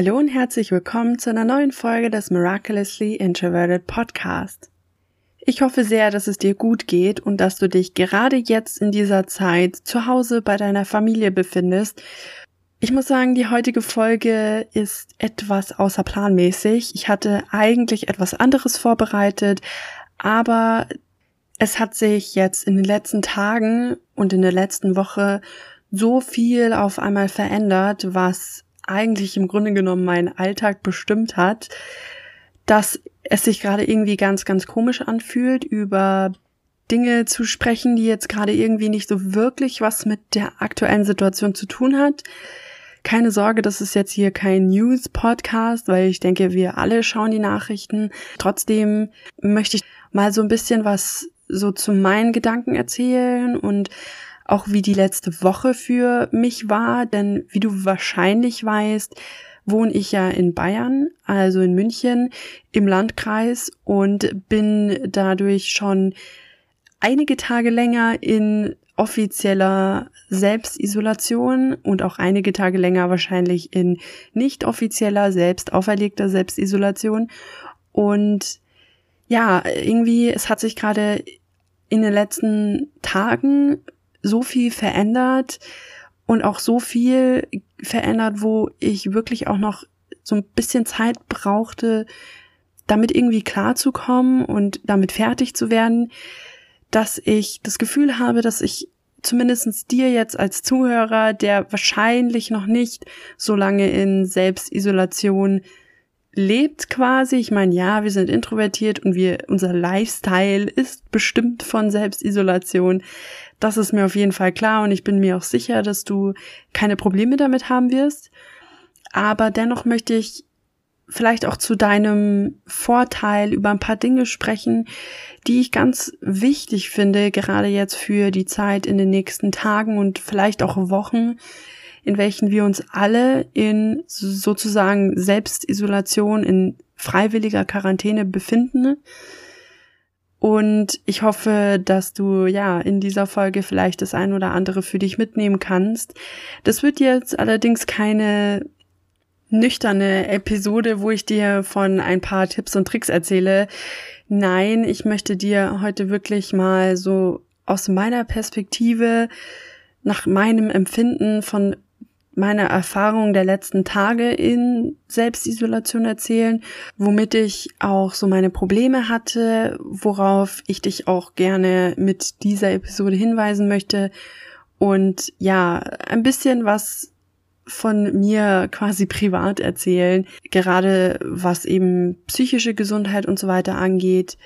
Hallo und herzlich willkommen zu einer neuen Folge des Miraculously Introverted Podcast. Ich hoffe sehr, dass es dir gut geht und dass du dich gerade jetzt in dieser Zeit zu Hause bei deiner Familie befindest. Ich muss sagen, die heutige Folge ist etwas außerplanmäßig. Ich hatte eigentlich etwas anderes vorbereitet, aber es hat sich jetzt in den letzten Tagen und in der letzten Woche so viel auf einmal verändert, was eigentlich im Grunde genommen meinen Alltag bestimmt hat, dass es sich gerade irgendwie ganz, ganz komisch anfühlt, über Dinge zu sprechen, die jetzt gerade irgendwie nicht so wirklich was mit der aktuellen Situation zu tun hat. Keine Sorge, das ist jetzt hier kein News-Podcast, weil ich denke, wir alle schauen die Nachrichten. Trotzdem möchte ich mal so ein bisschen was so zu meinen Gedanken erzählen und auch wie die letzte Woche für mich war, denn wie du wahrscheinlich weißt, wohne ich ja in Bayern, also in München im Landkreis und bin dadurch schon einige Tage länger in offizieller Selbstisolation und auch einige Tage länger wahrscheinlich in nicht offizieller, selbst auferlegter Selbstisolation. Und ja, irgendwie, es hat sich gerade in den letzten Tagen so viel verändert und auch so viel verändert, wo ich wirklich auch noch so ein bisschen Zeit brauchte, damit irgendwie klarzukommen und damit fertig zu werden, dass ich das Gefühl habe, dass ich zumindestens dir jetzt als Zuhörer, der wahrscheinlich noch nicht so lange in Selbstisolation lebt quasi. Ich meine, ja, wir sind introvertiert und wir, unser Lifestyle ist bestimmt von Selbstisolation. Das ist mir auf jeden Fall klar und ich bin mir auch sicher, dass du keine Probleme damit haben wirst. Aber dennoch möchte ich vielleicht auch zu deinem Vorteil über ein paar Dinge sprechen, die ich ganz wichtig finde, gerade jetzt für die Zeit in den nächsten Tagen und vielleicht auch Wochen, in welchen wir uns alle in sozusagen Selbstisolation, in freiwilliger Quarantäne befinden. Und ich hoffe, dass du ja in dieser Folge vielleicht das ein oder andere für dich mitnehmen kannst. Das wird jetzt allerdings keine nüchterne Episode, wo ich dir von ein paar Tipps und Tricks erzähle. Nein, ich möchte dir heute wirklich mal so aus meiner Perspektive, nach meinem Empfinden von meiner Erfahrung der letzten Tage in Selbstisolation erzählen, womit ich auch so meine Probleme hatte, worauf ich dich auch gerne mit dieser Episode hinweisen möchte und ja, ein bisschen was von mir quasi privat erzählen, gerade was eben psychische Gesundheit und so weiter angeht.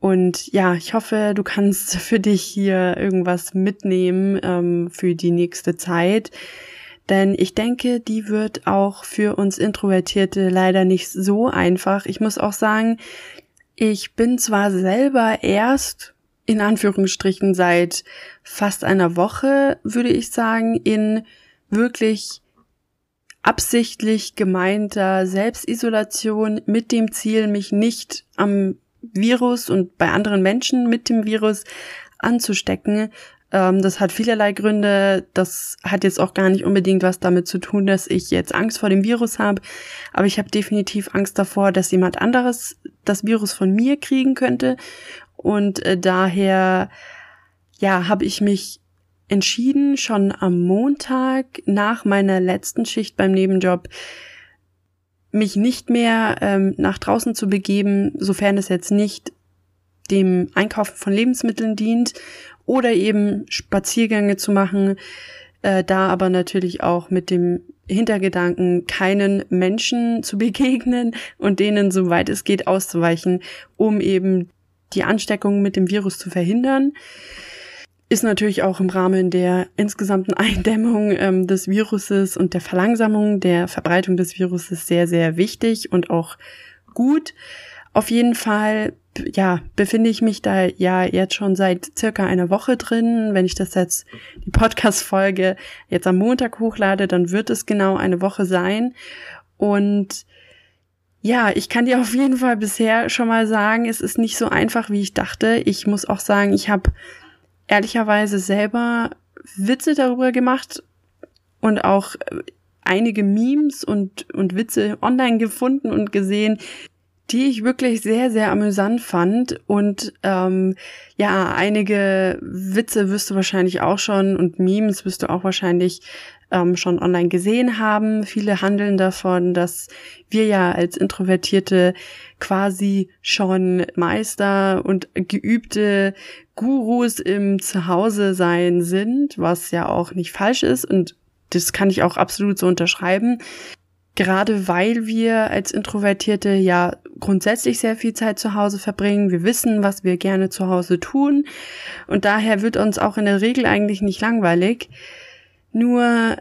Und ja, ich hoffe, du kannst für dich hier irgendwas mitnehmen ähm, für die nächste Zeit. Denn ich denke, die wird auch für uns Introvertierte leider nicht so einfach. Ich muss auch sagen, ich bin zwar selber erst in Anführungsstrichen seit fast einer Woche, würde ich sagen, in wirklich absichtlich gemeinter Selbstisolation mit dem Ziel, mich nicht am Virus und bei anderen Menschen mit dem Virus anzustecken. Ähm, das hat vielerlei Gründe. Das hat jetzt auch gar nicht unbedingt was damit zu tun, dass ich jetzt Angst vor dem Virus habe. Aber ich habe definitiv Angst davor, dass jemand anderes das Virus von mir kriegen könnte. Und äh, daher, ja, habe ich mich entschieden, schon am Montag nach meiner letzten Schicht beim Nebenjob mich nicht mehr ähm, nach draußen zu begeben, sofern es jetzt nicht dem Einkaufen von Lebensmitteln dient oder eben Spaziergänge zu machen, äh, da aber natürlich auch mit dem Hintergedanken, keinen Menschen zu begegnen und denen, soweit es geht, auszuweichen, um eben die Ansteckung mit dem Virus zu verhindern ist natürlich auch im Rahmen der insgesamten Eindämmung ähm, des Viruses und der Verlangsamung der Verbreitung des Viruses sehr, sehr wichtig und auch gut. Auf jeden Fall, ja, befinde ich mich da ja jetzt schon seit circa einer Woche drin. Wenn ich das jetzt, die Podcast-Folge jetzt am Montag hochlade, dann wird es genau eine Woche sein. Und ja, ich kann dir auf jeden Fall bisher schon mal sagen, es ist nicht so einfach, wie ich dachte. Ich muss auch sagen, ich habe ehrlicherweise selber Witze darüber gemacht und auch einige Memes und, und Witze online gefunden und gesehen, die ich wirklich sehr, sehr amüsant fand. Und ähm, ja, einige Witze wirst du wahrscheinlich auch schon und Memes wirst du auch wahrscheinlich ähm, schon online gesehen haben. Viele handeln davon, dass wir ja als Introvertierte quasi schon Meister und geübte Gurus im Zuhause sein sind, was ja auch nicht falsch ist und das kann ich auch absolut so unterschreiben. Gerade weil wir als Introvertierte ja grundsätzlich sehr viel Zeit zu Hause verbringen. Wir wissen, was wir gerne zu Hause tun. Und daher wird uns auch in der Regel eigentlich nicht langweilig. Nur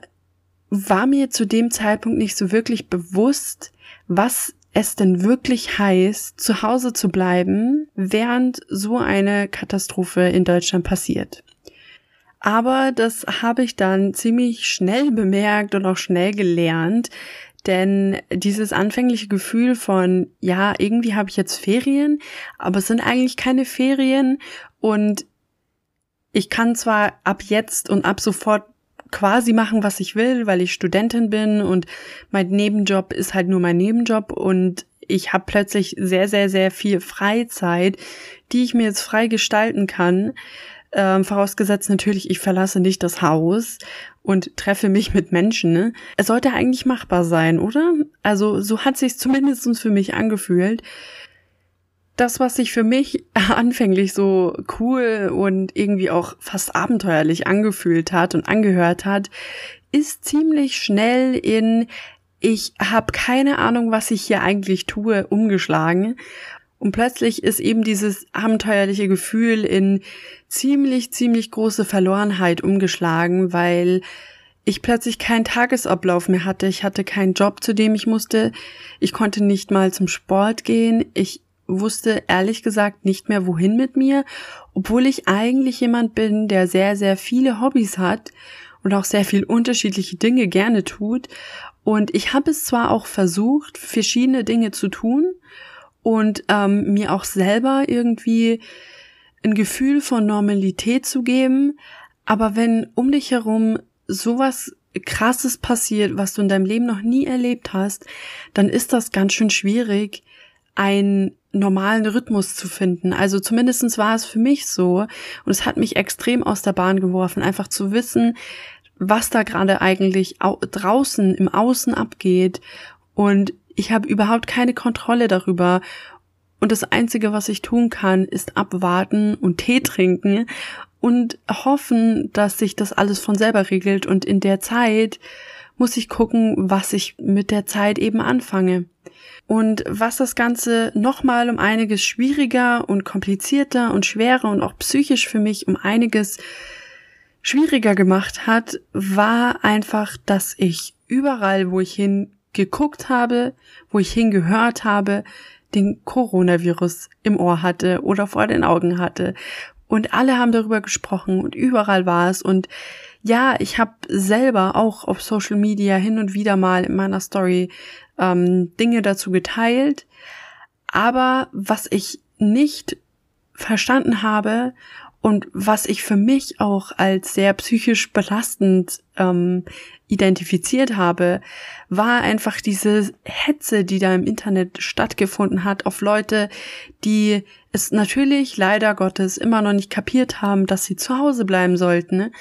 war mir zu dem Zeitpunkt nicht so wirklich bewusst, was es denn wirklich heißt, zu Hause zu bleiben, während so eine Katastrophe in Deutschland passiert. Aber das habe ich dann ziemlich schnell bemerkt und auch schnell gelernt, denn dieses anfängliche Gefühl von, ja, irgendwie habe ich jetzt Ferien, aber es sind eigentlich keine Ferien und ich kann zwar ab jetzt und ab sofort quasi machen, was ich will, weil ich Studentin bin und mein Nebenjob ist halt nur mein Nebenjob und ich habe plötzlich sehr, sehr, sehr viel Freizeit, die ich mir jetzt frei gestalten kann. Ähm, vorausgesetzt natürlich, ich verlasse nicht das Haus und treffe mich mit Menschen. Ne? Es sollte eigentlich machbar sein, oder? Also so hat sich zumindest für mich angefühlt das, was sich für mich anfänglich so cool und irgendwie auch fast abenteuerlich angefühlt hat und angehört hat, ist ziemlich schnell in ich habe keine Ahnung, was ich hier eigentlich tue, umgeschlagen. Und plötzlich ist eben dieses abenteuerliche Gefühl in ziemlich, ziemlich große Verlorenheit umgeschlagen, weil ich plötzlich keinen Tagesablauf mehr hatte. Ich hatte keinen Job, zu dem ich musste. Ich konnte nicht mal zum Sport gehen. Ich wusste ehrlich gesagt nicht mehr, wohin mit mir, obwohl ich eigentlich jemand bin, der sehr, sehr viele Hobbys hat und auch sehr viel unterschiedliche Dinge gerne tut. Und ich habe es zwar auch versucht, verschiedene Dinge zu tun und ähm, mir auch selber irgendwie ein Gefühl von Normalität zu geben, aber wenn um dich herum sowas krasses passiert, was du in deinem Leben noch nie erlebt hast, dann ist das ganz schön schwierig, einen normalen Rhythmus zu finden. Also zumindestens war es für mich so. Und es hat mich extrem aus der Bahn geworfen, einfach zu wissen, was da gerade eigentlich draußen im Außen abgeht. Und ich habe überhaupt keine Kontrolle darüber und das Einzige, was ich tun kann, ist abwarten und Tee trinken und hoffen, dass sich das alles von selber regelt und in der Zeit muss ich gucken, was ich mit der Zeit eben anfange. Und was das Ganze nochmal um einiges schwieriger und komplizierter und schwerer und auch psychisch für mich um einiges schwieriger gemacht hat, war einfach, dass ich überall, wo ich hingeguckt habe, wo ich hingehört habe, den Coronavirus im Ohr hatte oder vor den Augen hatte. Und alle haben darüber gesprochen und überall war es. Und ja, ich habe selber auch auf Social Media hin und wieder mal in meiner Story ähm, Dinge dazu geteilt. Aber was ich nicht verstanden habe und was ich für mich auch als sehr psychisch belastend ähm, identifiziert habe, war einfach diese Hetze, die da im Internet stattgefunden hat auf Leute, die es natürlich leider Gottes immer noch nicht kapiert haben, dass sie zu Hause bleiben sollten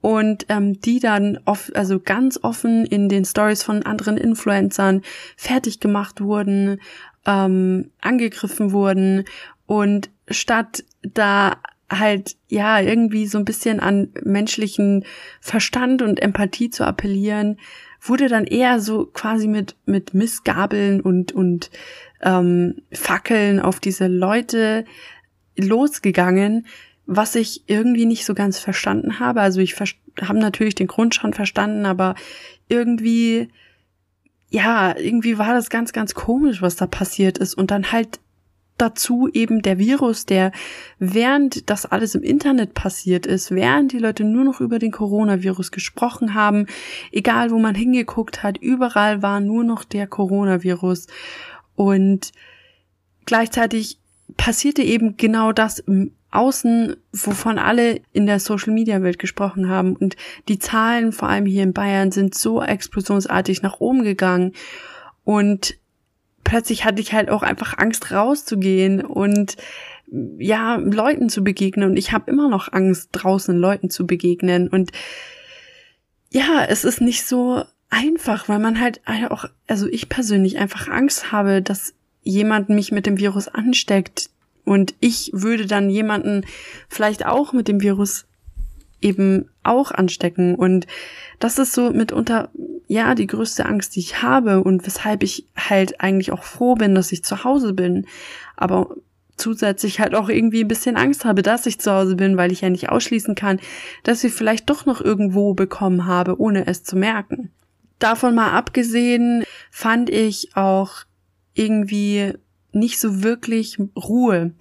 und ähm, die dann oft, also ganz offen in den Stories von anderen Influencern fertig gemacht wurden, ähm, angegriffen wurden. Und statt da halt ja irgendwie so ein bisschen an menschlichen Verstand und Empathie zu appellieren, wurde dann eher so quasi mit mit Missgabeln und und ähm, Fackeln auf diese Leute losgegangen, was ich irgendwie nicht so ganz verstanden habe. Also ich habe natürlich den Grund schon verstanden, aber irgendwie, ja, irgendwie war das ganz, ganz komisch, was da passiert ist. Und dann halt dazu eben der Virus, der während das alles im Internet passiert ist, während die Leute nur noch über den Coronavirus gesprochen haben, egal wo man hingeguckt hat, überall war nur noch der Coronavirus. Und gleichzeitig passierte eben genau das im außen, wovon alle in der Social Media Welt gesprochen haben. Und die Zahlen, vor allem hier in Bayern, sind so explosionsartig nach oben gegangen. Und plötzlich hatte ich halt auch einfach Angst rauszugehen und ja, Leuten zu begegnen. Und ich habe immer noch Angst, draußen Leuten zu begegnen. Und ja, es ist nicht so einfach, weil man halt auch, also ich persönlich einfach Angst habe, dass jemand mich mit dem Virus ansteckt und ich würde dann jemanden vielleicht auch mit dem Virus eben auch anstecken und das ist so mitunter ja die größte Angst, die ich habe und weshalb ich halt eigentlich auch froh bin, dass ich zu Hause bin, aber zusätzlich halt auch irgendwie ein bisschen Angst habe, dass ich zu Hause bin, weil ich ja nicht ausschließen kann, dass ich vielleicht doch noch irgendwo bekommen habe, ohne es zu merken. Davon mal abgesehen, fand ich auch irgendwie nicht so wirklich Ruhe.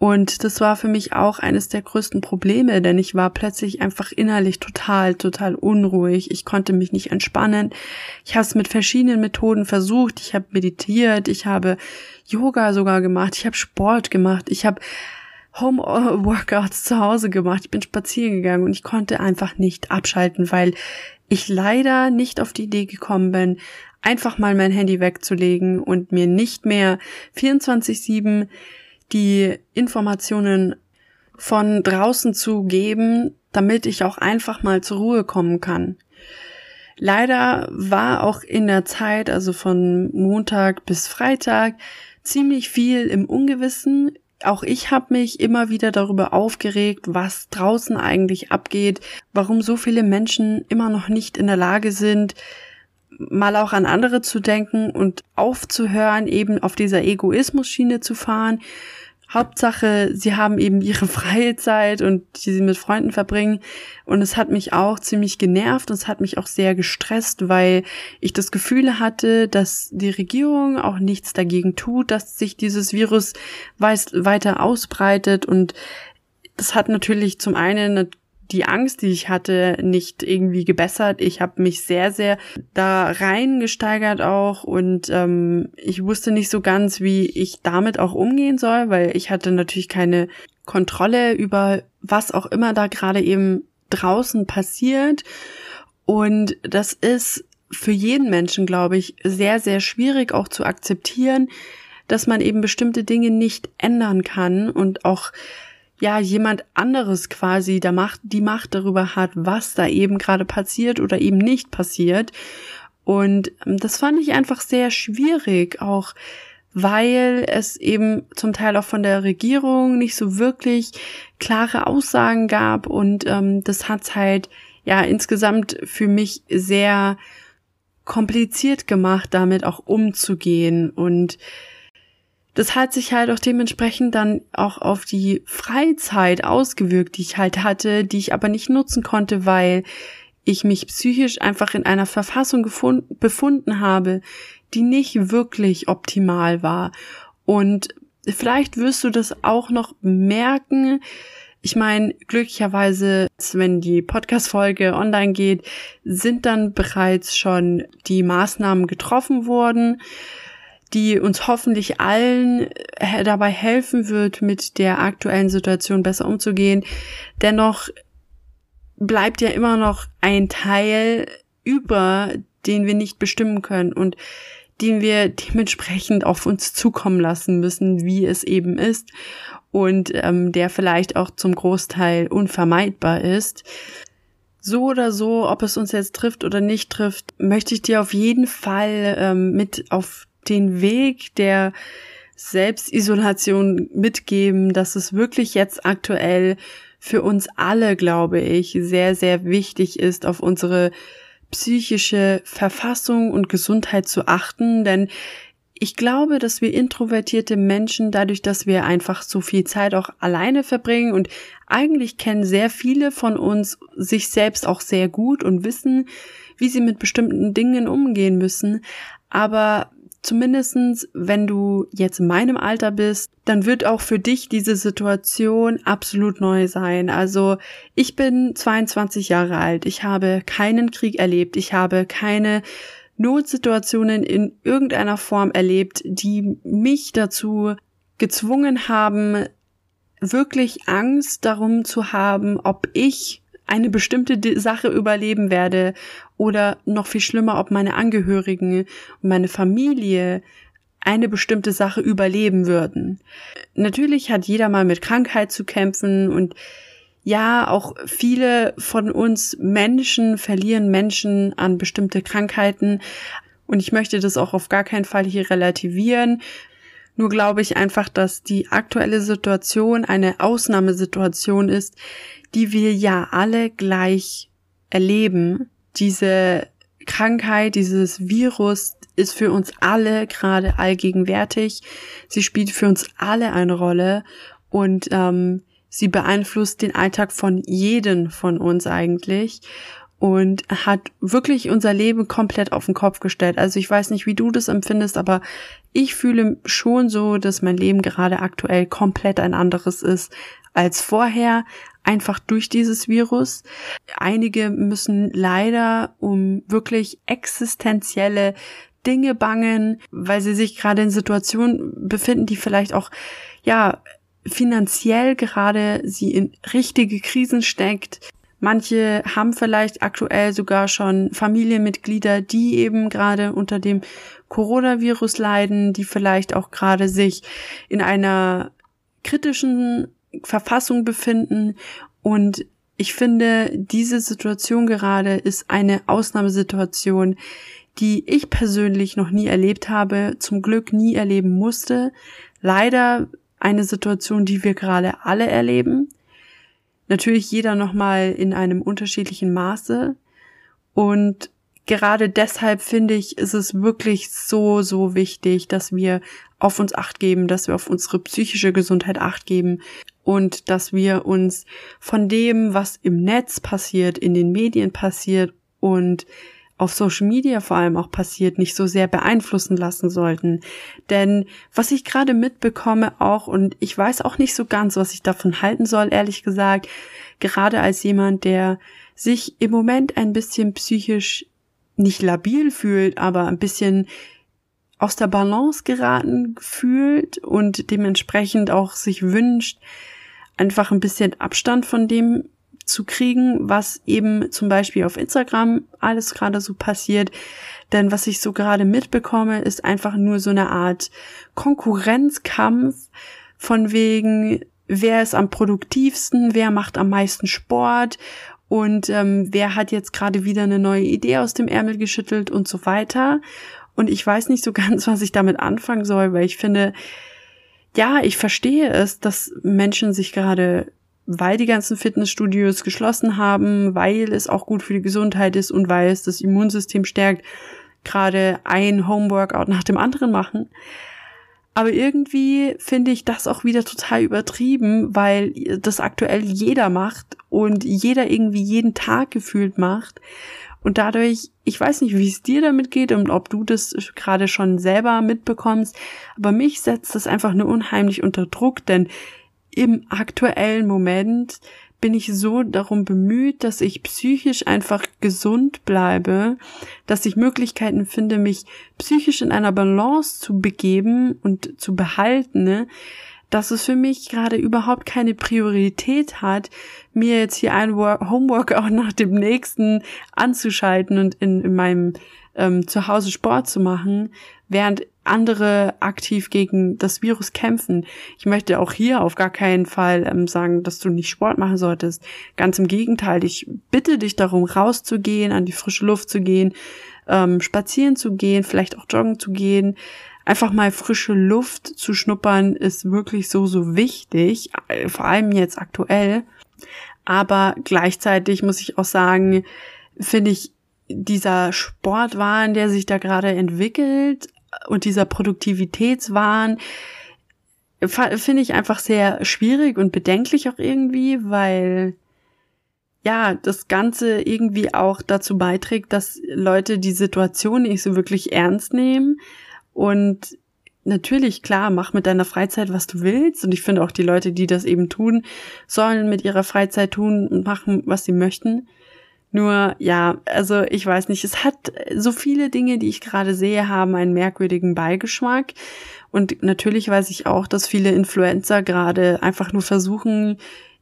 Und das war für mich auch eines der größten Probleme, denn ich war plötzlich einfach innerlich total, total unruhig. Ich konnte mich nicht entspannen. Ich habe es mit verschiedenen Methoden versucht. Ich habe meditiert, ich habe Yoga sogar gemacht, ich habe Sport gemacht, ich habe Home-Workouts zu Hause gemacht, ich bin spazieren gegangen und ich konnte einfach nicht abschalten, weil ich leider nicht auf die Idee gekommen bin, einfach mal mein Handy wegzulegen und mir nicht mehr 24-7 die Informationen von draußen zu geben, damit ich auch einfach mal zur Ruhe kommen kann. Leider war auch in der Zeit, also von Montag bis Freitag, ziemlich viel im Ungewissen. Auch ich habe mich immer wieder darüber aufgeregt, was draußen eigentlich abgeht, warum so viele Menschen immer noch nicht in der Lage sind, mal auch an andere zu denken und aufzuhören, eben auf dieser Egoismus-Schiene zu fahren. Hauptsache, sie haben eben ihre freie Zeit und die sie mit Freunden verbringen. Und es hat mich auch ziemlich genervt und es hat mich auch sehr gestresst, weil ich das Gefühl hatte, dass die Regierung auch nichts dagegen tut, dass sich dieses Virus weiter ausbreitet und das hat natürlich zum einen die Angst, die ich hatte, nicht irgendwie gebessert. Ich habe mich sehr, sehr da reingesteigert auch und ähm, ich wusste nicht so ganz, wie ich damit auch umgehen soll, weil ich hatte natürlich keine Kontrolle über was auch immer da gerade eben draußen passiert. Und das ist für jeden Menschen, glaube ich, sehr, sehr schwierig auch zu akzeptieren, dass man eben bestimmte Dinge nicht ändern kann und auch ja jemand anderes quasi der Macht, die Macht darüber hat, was da eben gerade passiert oder eben nicht passiert. Und ähm, das fand ich einfach sehr schwierig, auch weil es eben zum Teil auch von der Regierung nicht so wirklich klare Aussagen gab und ähm, das hat's halt ja insgesamt für mich sehr kompliziert gemacht, damit auch umzugehen und das hat sich halt auch dementsprechend dann auch auf die Freizeit ausgewirkt, die ich halt hatte, die ich aber nicht nutzen konnte, weil ich mich psychisch einfach in einer Verfassung gefunden, befunden habe, die nicht wirklich optimal war. Und vielleicht wirst du das auch noch merken. Ich meine, glücklicherweise, wenn die Podcast-Folge online geht, sind dann bereits schon die Maßnahmen getroffen worden die uns hoffentlich allen äh, dabei helfen wird, mit der aktuellen Situation besser umzugehen. Dennoch bleibt ja immer noch ein Teil über, den wir nicht bestimmen können und den wir dementsprechend auf uns zukommen lassen müssen, wie es eben ist und ähm, der vielleicht auch zum Großteil unvermeidbar ist. So oder so, ob es uns jetzt trifft oder nicht trifft, möchte ich dir auf jeden Fall ähm, mit auf den Weg der Selbstisolation mitgeben, dass es wirklich jetzt aktuell für uns alle, glaube ich, sehr, sehr wichtig ist, auf unsere psychische Verfassung und Gesundheit zu achten, denn ich glaube, dass wir introvertierte Menschen, dadurch, dass wir einfach so viel Zeit auch alleine verbringen und eigentlich kennen sehr viele von uns sich selbst auch sehr gut und wissen, wie sie mit bestimmten Dingen umgehen müssen. Aber Zumindestens, wenn du jetzt in meinem Alter bist, dann wird auch für dich diese Situation absolut neu sein. Also ich bin 22 Jahre alt. Ich habe keinen Krieg erlebt. Ich habe keine Notsituationen in irgendeiner Form erlebt, die mich dazu gezwungen haben, wirklich Angst darum zu haben, ob ich eine bestimmte Sache überleben werde oder noch viel schlimmer, ob meine Angehörigen und meine Familie eine bestimmte Sache überleben würden. Natürlich hat jeder mal mit Krankheit zu kämpfen und ja, auch viele von uns Menschen verlieren Menschen an bestimmte Krankheiten. Und ich möchte das auch auf gar keinen Fall hier relativieren. Nur glaube ich einfach, dass die aktuelle Situation eine Ausnahmesituation ist, die wir ja alle gleich erleben. Diese Krankheit, dieses Virus ist für uns alle gerade allgegenwärtig. Sie spielt für uns alle eine Rolle und ähm, sie beeinflusst den Alltag von jedem von uns eigentlich und hat wirklich unser Leben komplett auf den Kopf gestellt. Also ich weiß nicht, wie du das empfindest, aber ich fühle schon so, dass mein Leben gerade aktuell komplett ein anderes ist als vorher, einfach durch dieses Virus. Einige müssen leider um wirklich existenzielle Dinge bangen, weil sie sich gerade in Situationen befinden, die vielleicht auch, ja, finanziell gerade sie in richtige Krisen steckt Manche haben vielleicht aktuell sogar schon Familienmitglieder, die eben gerade unter dem Coronavirus leiden, die vielleicht auch gerade sich in einer kritischen Verfassung befinden. Und ich finde, diese Situation gerade ist eine Ausnahmesituation, die ich persönlich noch nie erlebt habe, zum Glück nie erleben musste. Leider eine Situation, die wir gerade alle erleben. Natürlich jeder nochmal in einem unterschiedlichen Maße. Und gerade deshalb finde ich, ist es wirklich so, so wichtig, dass wir auf uns acht geben, dass wir auf unsere psychische Gesundheit acht geben und dass wir uns von dem, was im Netz passiert, in den Medien passiert und auf Social Media vor allem auch passiert, nicht so sehr beeinflussen lassen sollten. Denn was ich gerade mitbekomme auch, und ich weiß auch nicht so ganz, was ich davon halten soll, ehrlich gesagt, gerade als jemand, der sich im Moment ein bisschen psychisch nicht labil fühlt, aber ein bisschen aus der Balance geraten fühlt und dementsprechend auch sich wünscht, einfach ein bisschen Abstand von dem zu kriegen, was eben zum Beispiel auf Instagram alles gerade so passiert. Denn was ich so gerade mitbekomme, ist einfach nur so eine Art Konkurrenzkampf von wegen, wer ist am produktivsten, wer macht am meisten Sport und ähm, wer hat jetzt gerade wieder eine neue Idee aus dem Ärmel geschüttelt und so weiter. Und ich weiß nicht so ganz, was ich damit anfangen soll, weil ich finde, ja, ich verstehe es, dass Menschen sich gerade weil die ganzen Fitnessstudios geschlossen haben, weil es auch gut für die Gesundheit ist und weil es das Immunsystem stärkt, gerade ein Homeworkout nach dem anderen machen. Aber irgendwie finde ich das auch wieder total übertrieben, weil das aktuell jeder macht und jeder irgendwie jeden Tag gefühlt macht. Und dadurch, ich weiß nicht, wie es dir damit geht und ob du das gerade schon selber mitbekommst, aber mich setzt das einfach nur unheimlich unter Druck, denn im aktuellen Moment bin ich so darum bemüht, dass ich psychisch einfach gesund bleibe, dass ich Möglichkeiten finde, mich psychisch in einer Balance zu begeben und zu behalten, ne? Dass es für mich gerade überhaupt keine Priorität hat, mir jetzt hier ein Homework auch nach dem nächsten anzuschalten und in, in meinem ähm, Zuhause Sport zu machen, während andere aktiv gegen das Virus kämpfen. Ich möchte auch hier auf gar keinen Fall ähm, sagen, dass du nicht Sport machen solltest. Ganz im Gegenteil, ich bitte dich darum, rauszugehen, an die frische Luft zu gehen, ähm, spazieren zu gehen, vielleicht auch joggen zu gehen. Einfach mal frische Luft zu schnuppern ist wirklich so, so wichtig, äh, vor allem jetzt aktuell. Aber gleichzeitig muss ich auch sagen, finde ich dieser Sportwahn, der sich da gerade entwickelt und dieser Produktivitätswahn, finde ich einfach sehr schwierig und bedenklich auch irgendwie, weil ja, das Ganze irgendwie auch dazu beiträgt, dass Leute die Situation nicht so wirklich ernst nehmen. Und natürlich, klar, mach mit deiner Freizeit, was du willst. Und ich finde auch die Leute, die das eben tun, sollen mit ihrer Freizeit tun und machen, was sie möchten. Nur, ja, also ich weiß nicht, es hat so viele Dinge, die ich gerade sehe, haben einen merkwürdigen Beigeschmack. Und natürlich weiß ich auch, dass viele Influencer gerade einfach nur versuchen,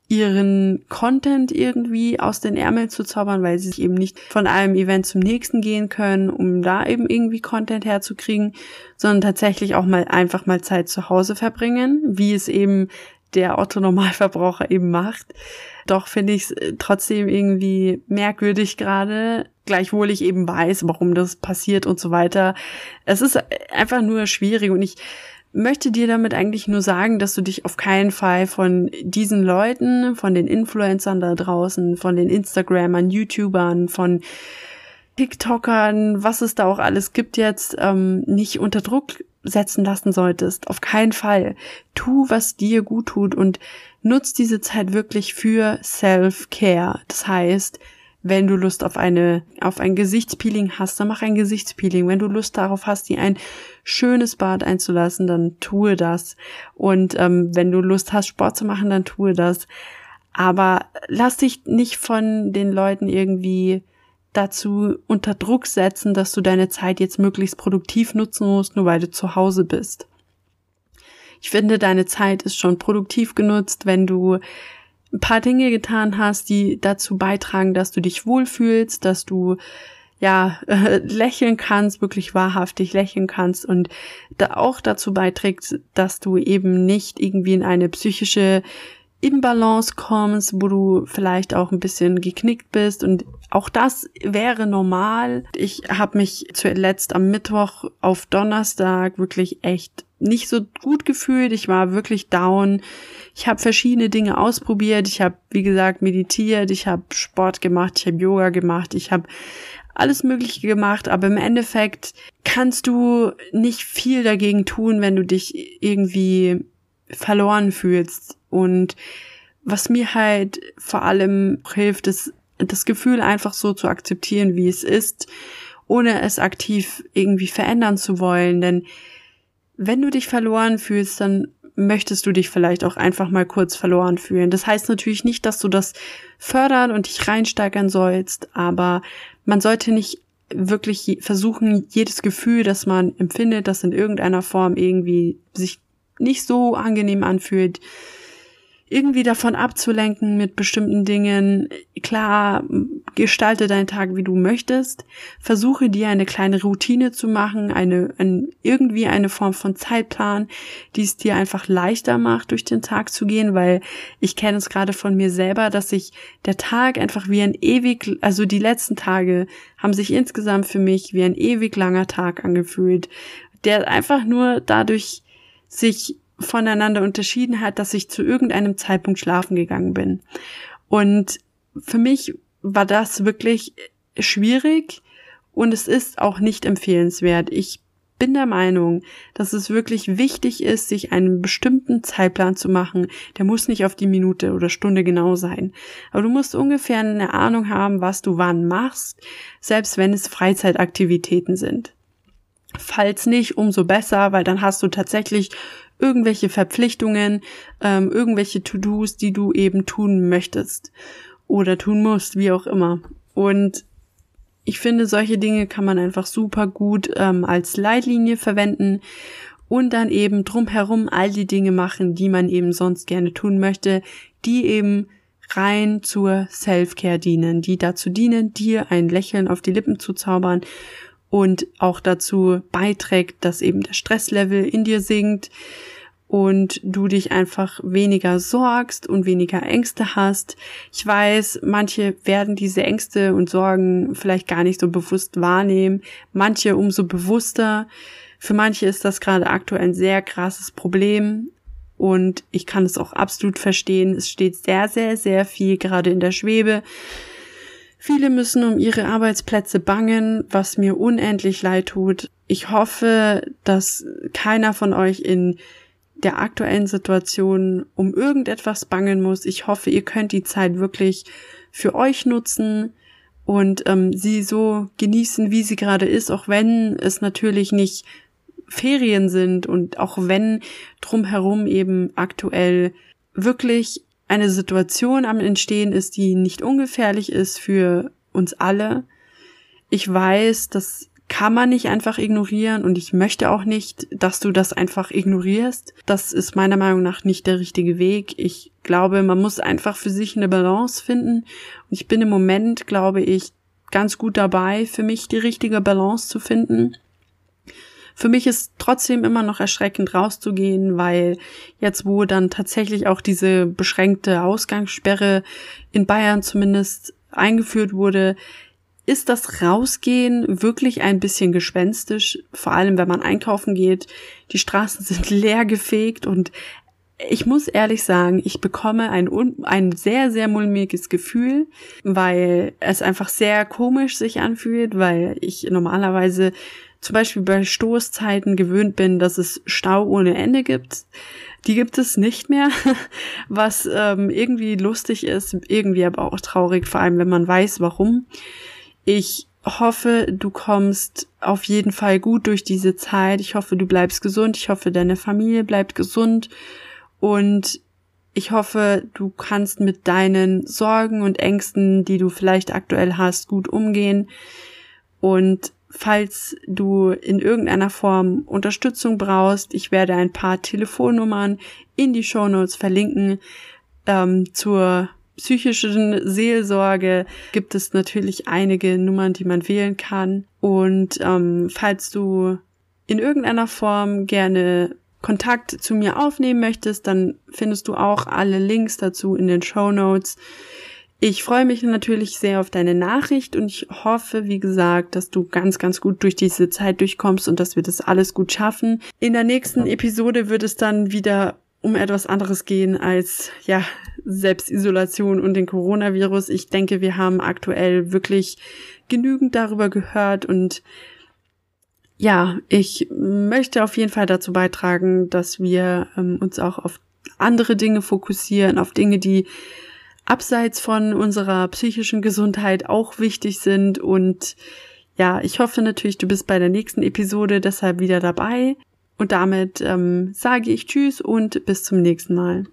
ihren Content irgendwie aus den Ärmeln zu zaubern, weil sie sich eben nicht von einem Event zum nächsten gehen können, um da eben irgendwie Content herzukriegen, sondern tatsächlich auch mal einfach mal Zeit zu Hause verbringen, wie es eben der Otto Normalverbraucher eben macht. Doch finde ich es äh, trotzdem irgendwie merkwürdig gerade, gleichwohl ich eben weiß, warum das passiert und so weiter. Es ist einfach nur schwierig und ich möchte dir damit eigentlich nur sagen, dass du dich auf keinen Fall von diesen Leuten, von den Influencern da draußen, von den Instagrammern, YouTubern, von TikTokern, was es da auch alles gibt jetzt, ähm, nicht unter Druck setzen lassen solltest. Auf keinen Fall. Tu, was dir gut tut und nutz diese Zeit wirklich für Self-Care. Das heißt, wenn du Lust auf eine, auf ein Gesichtspeeling hast, dann mach ein Gesichtspeeling. Wenn du Lust darauf hast, dir ein schönes Bad einzulassen, dann tue das. Und ähm, wenn du Lust hast, Sport zu machen, dann tue das. Aber lass dich nicht von den Leuten irgendwie dazu unter Druck setzen, dass du deine Zeit jetzt möglichst produktiv nutzen musst, nur weil du zu Hause bist. Ich finde, deine Zeit ist schon produktiv genutzt, wenn du ein paar Dinge getan hast, die dazu beitragen, dass du dich wohlfühlst, dass du ja äh, lächeln kannst, wirklich wahrhaftig lächeln kannst und da auch dazu beiträgt, dass du eben nicht irgendwie in eine psychische Imbalance kommst, wo du vielleicht auch ein bisschen geknickt bist und auch das wäre normal. Ich habe mich zuletzt am Mittwoch auf Donnerstag wirklich echt nicht so gut gefühlt. Ich war wirklich down. Ich habe verschiedene Dinge ausprobiert. Ich habe, wie gesagt, meditiert. Ich habe Sport gemacht. Ich habe Yoga gemacht. Ich habe alles Mögliche gemacht. Aber im Endeffekt kannst du nicht viel dagegen tun, wenn du dich irgendwie verloren fühlst. Und was mir halt vor allem hilft, ist das Gefühl einfach so zu akzeptieren, wie es ist, ohne es aktiv irgendwie verändern zu wollen. Denn wenn du dich verloren fühlst, dann möchtest du dich vielleicht auch einfach mal kurz verloren fühlen. Das heißt natürlich nicht, dass du das fördern und dich reinsteigern sollst, aber man sollte nicht wirklich versuchen, jedes Gefühl, das man empfindet, das in irgendeiner Form irgendwie sich nicht so angenehm anfühlt, irgendwie davon abzulenken mit bestimmten Dingen. Klar, gestalte deinen Tag, wie du möchtest. Versuche dir eine kleine Routine zu machen, eine, ein, irgendwie eine Form von Zeitplan, die es dir einfach leichter macht, durch den Tag zu gehen, weil ich kenne es gerade von mir selber, dass sich der Tag einfach wie ein ewig, also die letzten Tage haben sich insgesamt für mich wie ein ewig langer Tag angefühlt, der einfach nur dadurch sich voneinander unterschieden hat, dass ich zu irgendeinem Zeitpunkt schlafen gegangen bin. Und für mich war das wirklich schwierig und es ist auch nicht empfehlenswert. Ich bin der Meinung, dass es wirklich wichtig ist, sich einen bestimmten Zeitplan zu machen. Der muss nicht auf die Minute oder Stunde genau sein. Aber du musst ungefähr eine Ahnung haben, was du wann machst, selbst wenn es Freizeitaktivitäten sind. Falls nicht, umso besser, weil dann hast du tatsächlich irgendwelche Verpflichtungen, ähm, irgendwelche To-Dos, die du eben tun möchtest oder tun musst, wie auch immer. Und ich finde, solche Dinge kann man einfach super gut ähm, als Leitlinie verwenden und dann eben drumherum all die Dinge machen, die man eben sonst gerne tun möchte, die eben rein zur Self-Care dienen, die dazu dienen, dir ein Lächeln auf die Lippen zu zaubern und auch dazu beiträgt, dass eben der Stresslevel in dir sinkt und du dich einfach weniger sorgst und weniger Ängste hast. Ich weiß, manche werden diese Ängste und Sorgen vielleicht gar nicht so bewusst wahrnehmen, manche umso bewusster. Für manche ist das gerade aktuell ein sehr krasses Problem und ich kann es auch absolut verstehen. Es steht sehr, sehr, sehr viel gerade in der Schwebe. Viele müssen um ihre Arbeitsplätze bangen, was mir unendlich leid tut. Ich hoffe, dass keiner von euch in der aktuellen Situation um irgendetwas bangen muss. Ich hoffe, ihr könnt die Zeit wirklich für euch nutzen und ähm, sie so genießen, wie sie gerade ist, auch wenn es natürlich nicht Ferien sind und auch wenn drumherum eben aktuell wirklich eine Situation am Entstehen ist, die nicht ungefährlich ist für uns alle. Ich weiß, das kann man nicht einfach ignorieren und ich möchte auch nicht, dass du das einfach ignorierst. Das ist meiner Meinung nach nicht der richtige Weg. Ich glaube, man muss einfach für sich eine Balance finden und ich bin im Moment, glaube ich, ganz gut dabei, für mich die richtige Balance zu finden. Für mich ist trotzdem immer noch erschreckend rauszugehen, weil jetzt, wo dann tatsächlich auch diese beschränkte Ausgangssperre in Bayern zumindest eingeführt wurde, ist das Rausgehen wirklich ein bisschen gespenstisch, vor allem wenn man einkaufen geht. Die Straßen sind leer gefegt und ich muss ehrlich sagen, ich bekomme ein, ein sehr, sehr mulmiges Gefühl, weil es einfach sehr komisch sich anfühlt, weil ich normalerweise zum Beispiel bei Stoßzeiten gewöhnt bin, dass es Stau ohne Ende gibt. Die gibt es nicht mehr, was ähm, irgendwie lustig ist, irgendwie aber auch traurig, vor allem wenn man weiß, warum. Ich hoffe, du kommst auf jeden Fall gut durch diese Zeit. Ich hoffe, du bleibst gesund. Ich hoffe, deine Familie bleibt gesund. Und ich hoffe, du kannst mit deinen Sorgen und Ängsten, die du vielleicht aktuell hast, gut umgehen. Und falls du in irgendeiner Form Unterstützung brauchst, ich werde ein paar Telefonnummern in die Show Notes verlinken. Ähm, zur psychischen Seelsorge gibt es natürlich einige Nummern, die man wählen kann. Und ähm, falls du in irgendeiner Form gerne Kontakt zu mir aufnehmen möchtest, dann findest du auch alle Links dazu in den Show Notes. Ich freue mich natürlich sehr auf deine Nachricht und ich hoffe, wie gesagt, dass du ganz, ganz gut durch diese Zeit durchkommst und dass wir das alles gut schaffen. In der nächsten Episode wird es dann wieder um etwas anderes gehen als, ja, Selbstisolation und den Coronavirus. Ich denke, wir haben aktuell wirklich genügend darüber gehört und ja, ich möchte auf jeden Fall dazu beitragen, dass wir ähm, uns auch auf andere Dinge fokussieren, auf Dinge, die abseits von unserer psychischen Gesundheit auch wichtig sind. Und ja, ich hoffe natürlich, du bist bei der nächsten Episode deshalb wieder dabei. Und damit ähm, sage ich Tschüss und bis zum nächsten Mal.